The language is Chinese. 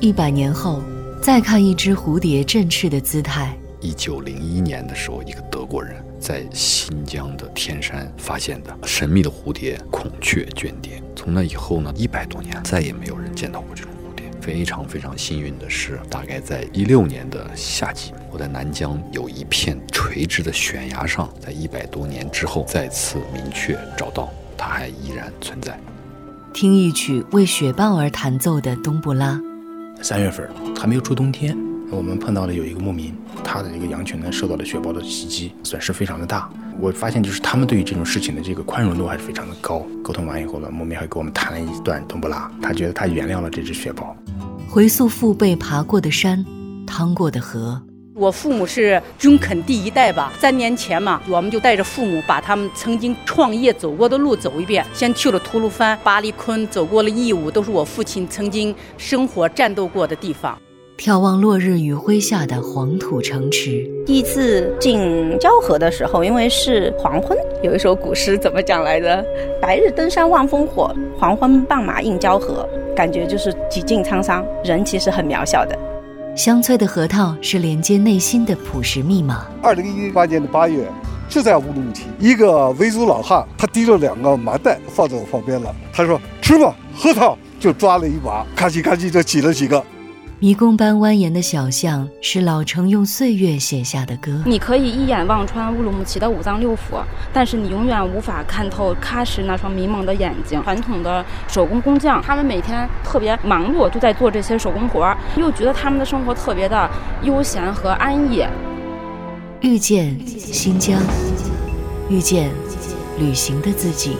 一百年后，再看一只蝴蝶振翅的姿态。一九零一年的时候，一个德国人在新疆的天山发现的神秘的蝴蝶——孔雀卷蝶。从那以后呢，一百多年再也没有人见到过这种蝴蝶。非常非常幸运的是，大概在一六年的夏季，我在南疆有一片垂直的悬崖上，在一百多年之后再次明确找到，它还依然存在。听一曲为雪豹而弹奏的冬不拉。三月份还没有出冬天，我们碰到了有一个牧民，他的这个羊群呢受到了雪豹的袭击，损失非常的大。我发现就是他们对于这种事情的这个宽容度还是非常的高。沟通完以后呢，牧民还给我们谈了一段冬不拉，他觉得他原谅了这只雪豹。回溯父辈爬过的山，趟过的河。我父母是中垦第一代吧？三年前嘛，我们就带着父母把他们曾经创业走过的路走一遍。先去了吐鲁番、巴里坤，走过了义乌，都是我父亲曾经生活、战斗过的地方。眺望落日余晖下的黄土城池。第一次进交河的时候，因为是黄昏，有一首古诗怎么讲来着？白日登山望烽火，黄昏傍马映交河。感觉就是几近沧桑，人其实很渺小的。香脆的核桃是连接内心的朴实密码。二零一八年的八月，就在乌鲁木齐，一个维族老汉，他提着两个麻袋放在我旁边了。他说：“吃吧，核桃。”就抓了一把，咔叽咔叽就挤了几个。迷宫般蜿蜒的小巷是老城用岁月写下的歌。你可以一眼望穿乌鲁木齐的五脏六腑，但是你永远无法看透喀什那双迷蒙的眼睛。传统的手工工匠，他们每天特别忙碌，就在做这些手工活儿，又觉得他们的生活特别的悠闲和安逸。遇见新疆，遇见旅行的自己。